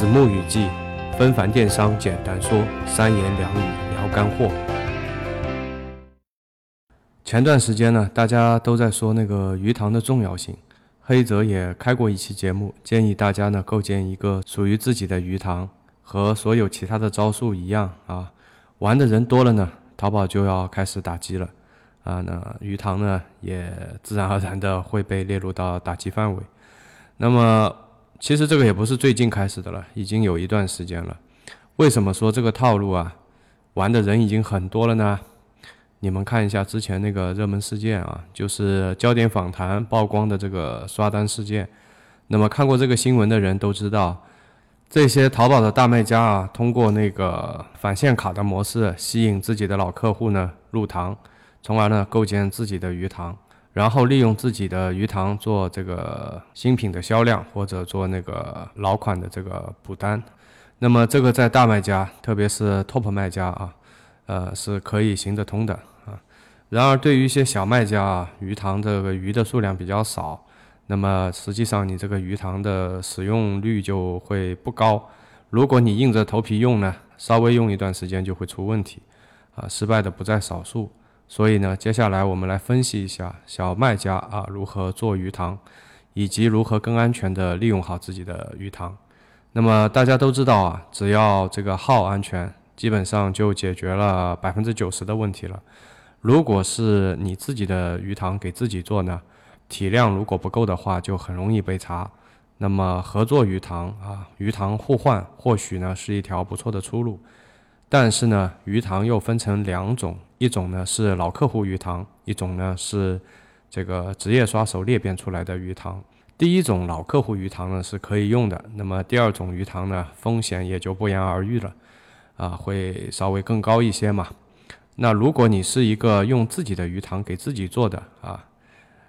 子木雨季，纷繁电商简单说，三言两语聊干货。前段时间呢，大家都在说那个鱼塘的重要性，黑泽也开过一期节目，建议大家呢构建一个属于自己的鱼塘，和所有其他的招数一样啊，玩的人多了呢，淘宝就要开始打击了啊，那鱼塘呢也自然而然的会被列入到打击范围。那么其实这个也不是最近开始的了，已经有一段时间了。为什么说这个套路啊，玩的人已经很多了呢？你们看一下之前那个热门事件啊，就是焦点访谈曝光的这个刷单事件。那么看过这个新闻的人都知道，这些淘宝的大卖家啊，通过那个返现卡的模式吸引自己的老客户呢入塘，从而呢构建自己的鱼塘，然后利用自己的鱼塘做这个新品的销量或者做那个老款的这个补单。那么这个在大卖家，特别是 top 卖家啊，呃是可以行得通的啊。然而，对于一些小卖家啊，鱼塘这个鱼的数量比较少，那么实际上你这个鱼塘的使用率就会不高。如果你硬着头皮用呢，稍微用一段时间就会出问题，啊，失败的不在少数。所以呢，接下来我们来分析一下小卖家啊如何做鱼塘，以及如何更安全的利用好自己的鱼塘。那么大家都知道啊，只要这个号安全，基本上就解决了百分之九十的问题了。如果是你自己的鱼塘给自己做呢，体量如果不够的话，就很容易被查。那么合作鱼塘啊，鱼塘互换或许呢是一条不错的出路。但是呢，鱼塘又分成两种，一种呢是老客户鱼塘，一种呢是这个职业刷手裂变出来的鱼塘。第一种老客户鱼塘呢是可以用的，那么第二种鱼塘呢风险也就不言而喻了，啊，会稍微更高一些嘛。那如果你是一个用自己的鱼塘给自己做的啊，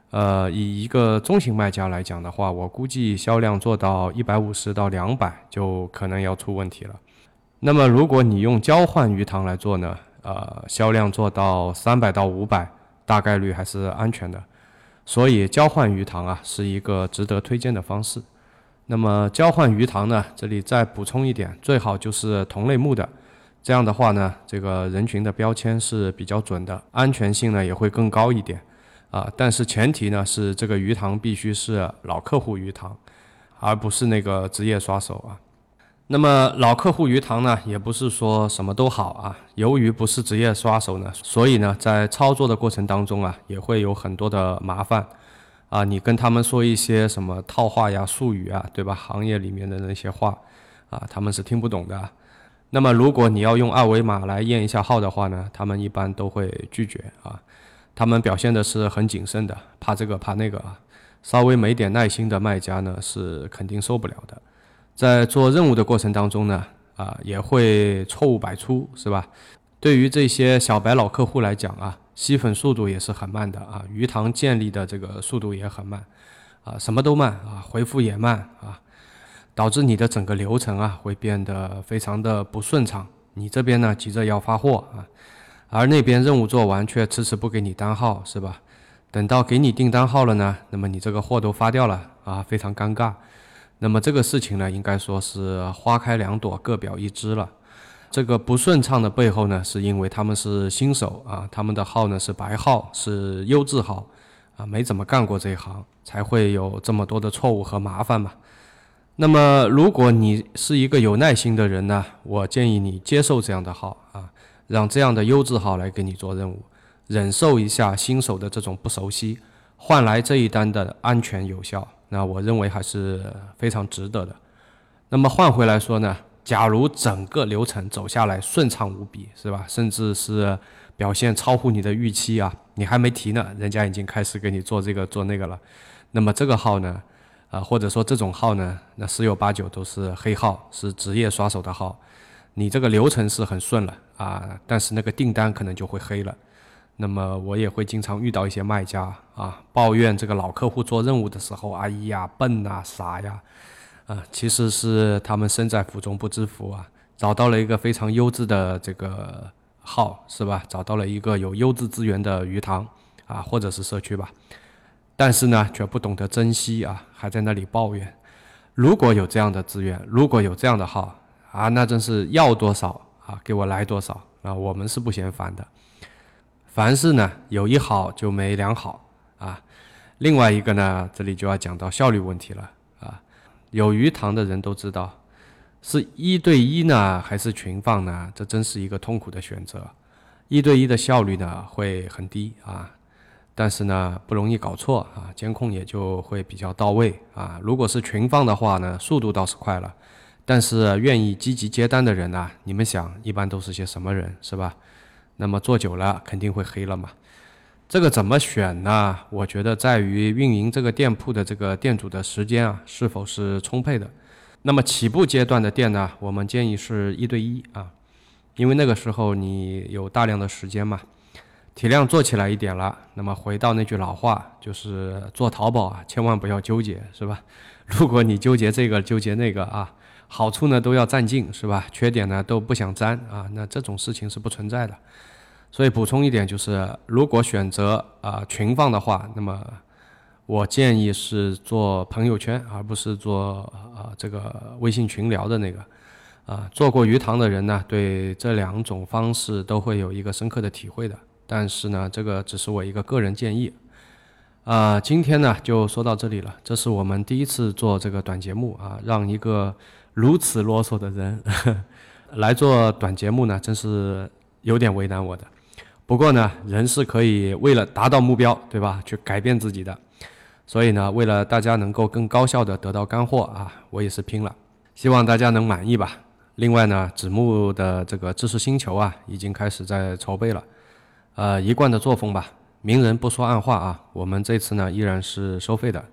呃，以一个中型卖家来讲的话，我估计销量做到一百五十到两百就可能要出问题了。那么如果你用交换鱼塘来做呢，呃，销量做到三百到五百，大概率还是安全的。所以交换鱼塘啊是一个值得推荐的方式。那么交换鱼塘呢，这里再补充一点，最好就是同类目的。这样的话呢，这个人群的标签是比较准的，安全性呢也会更高一点，啊，但是前提呢是这个鱼塘必须是老客户鱼塘，而不是那个职业刷手啊。那么老客户鱼塘呢，也不是说什么都好啊，由于不是职业刷手呢，所以呢在操作的过程当中啊，也会有很多的麻烦，啊，你跟他们说一些什么套话呀、术语啊，对吧？行业里面的那些话，啊，他们是听不懂的。那么，如果你要用二维码来验一下号的话呢，他们一般都会拒绝啊。他们表现的是很谨慎的，怕这个怕那个啊。稍微没点耐心的卖家呢，是肯定受不了的。在做任务的过程当中呢，啊，也会错误百出，是吧？对于这些小白老客户来讲啊，吸粉速度也是很慢的啊，鱼塘建立的这个速度也很慢，啊，什么都慢啊，回复也慢啊。导致你的整个流程啊会变得非常的不顺畅，你这边呢急着要发货啊，而那边任务做完却迟迟不给你单号，是吧？等到给你订单号了呢，那么你这个货都发掉了啊，非常尴尬。那么这个事情呢，应该说是花开两朵，各表一枝了。这个不顺畅的背后呢，是因为他们是新手啊，他们的号呢是白号，是优质号啊，没怎么干过这一行，才会有这么多的错误和麻烦嘛。那么，如果你是一个有耐心的人呢，我建议你接受这样的号啊，让这样的优质号来给你做任务，忍受一下新手的这种不熟悉，换来这一单的安全有效，那我认为还是非常值得的。那么换回来说呢，假如整个流程走下来顺畅无比，是吧？甚至是表现超乎你的预期啊，你还没提呢，人家已经开始给你做这个做那个了，那么这个号呢？啊，或者说这种号呢，那十有八九都是黑号，是职业刷手的号。你这个流程是很顺了啊，但是那个订单可能就会黑了。那么我也会经常遇到一些卖家啊，抱怨这个老客户做任务的时候，哎呀笨呐傻呀，啊，其实是他们身在福中不知福啊，找到了一个非常优质的这个号，是吧？找到了一个有优质资源的鱼塘啊，或者是社区吧。但是呢，却不懂得珍惜啊，还在那里抱怨，如果有这样的资源，如果有这样的号啊，那真是要多少啊，给我来多少啊，我们是不嫌烦的。凡事呢，有一好就没两好啊。另外一个呢，这里就要讲到效率问题了啊。有鱼塘的人都知道，是一对一呢，还是群放呢？这真是一个痛苦的选择。一对一的效率呢会很低啊，但是呢不容易搞错啊，监控也就会比较到位啊。如果是群放的话呢，速度倒是快了，但是愿意积极接单的人呢，你们想一般都是些什么人，是吧？那么做久了肯定会黑了嘛，这个怎么选呢？我觉得在于运营这个店铺的这个店主的时间啊是否是充沛的。那么起步阶段的店呢，我们建议是一对一啊，因为那个时候你有大量的时间嘛，体量做起来一点了。那么回到那句老话，就是做淘宝啊，千万不要纠结，是吧？如果你纠结这个纠结那个啊，好处呢都要占尽，是吧？缺点呢都不想沾啊，那这种事情是不存在的。所以补充一点，就是如果选择啊群放的话，那么我建议是做朋友圈，而不是做啊这个微信群聊的那个。啊，做过鱼塘的人呢，对这两种方式都会有一个深刻的体会的。但是呢，这个只是我一个个人建议。啊，今天呢就说到这里了。这是我们第一次做这个短节目啊，让一个如此啰嗦的人 来做短节目呢，真是有点为难我的。不过呢，人是可以为了达到目标，对吧？去改变自己的。所以呢，为了大家能够更高效的得到干货啊，我也是拼了。希望大家能满意吧。另外呢，子木的这个知识星球啊，已经开始在筹备了。呃，一贯的作风吧，明人不说暗话啊。我们这次呢，依然是收费的。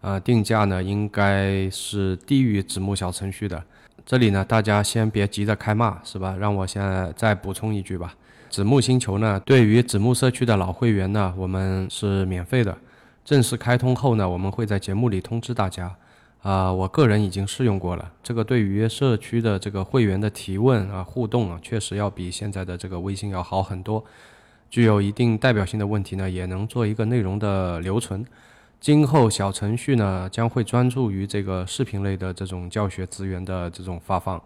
呃，定价呢，应该是低于子木小程序的。这里呢，大家先别急着开骂，是吧？让我现在再补充一句吧。子木星球呢，对于子木社区的老会员呢，我们是免费的。正式开通后呢，我们会在节目里通知大家。啊，我个人已经试用过了，这个对于社区的这个会员的提问啊、互动啊，确实要比现在的这个微信要好很多。具有一定代表性的问题呢，也能做一个内容的留存。今后小程序呢，将会专注于这个视频类的这种教学资源的这种发放。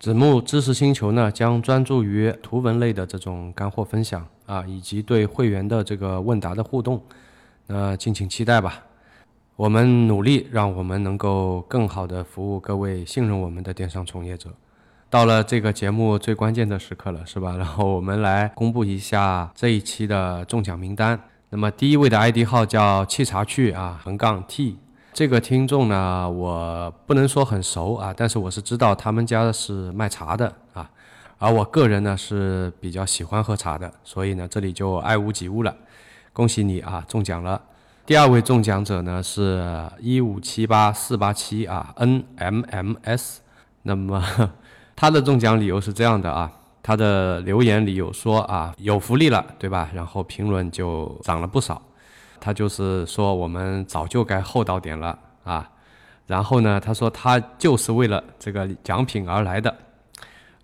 子木知识星球呢，将专注于图文类的这种干货分享啊，以及对会员的这个问答的互动，那敬请期待吧。我们努力，让我们能够更好的服务各位信任我们的电商从业者。到了这个节目最关键的时刻了，是吧？然后我们来公布一下这一期的中奖名单。那么第一位的 ID 号叫沏茶趣啊，横杠 T。这个听众呢，我不能说很熟啊，但是我是知道他们家是卖茶的啊，而我个人呢是比较喜欢喝茶的，所以呢这里就爱屋及乌了，恭喜你啊中奖了。第二位中奖者呢是一五七八四八七啊 N M M S，那么 他的中奖理由是这样的啊，他的留言里有说啊有福利了对吧？然后评论就涨了不少。他就是说，我们早就该厚道点了啊。然后呢，他说他就是为了这个奖品而来的，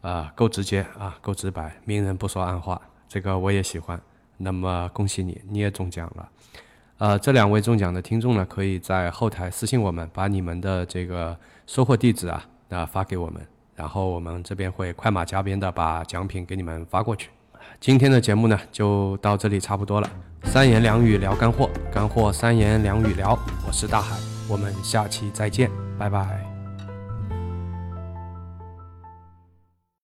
啊，够直接啊，够直白，明人不说暗话，这个我也喜欢。那么恭喜你，你也中奖了。呃，这两位中奖的听众呢，可以在后台私信我们，把你们的这个收货地址啊，啊发给我们，然后我们这边会快马加鞭的把奖品给你们发过去。今天的节目呢，就到这里差不多了。三言两语聊干货，干货三言两语聊。我是大海，我们下期再见，拜拜。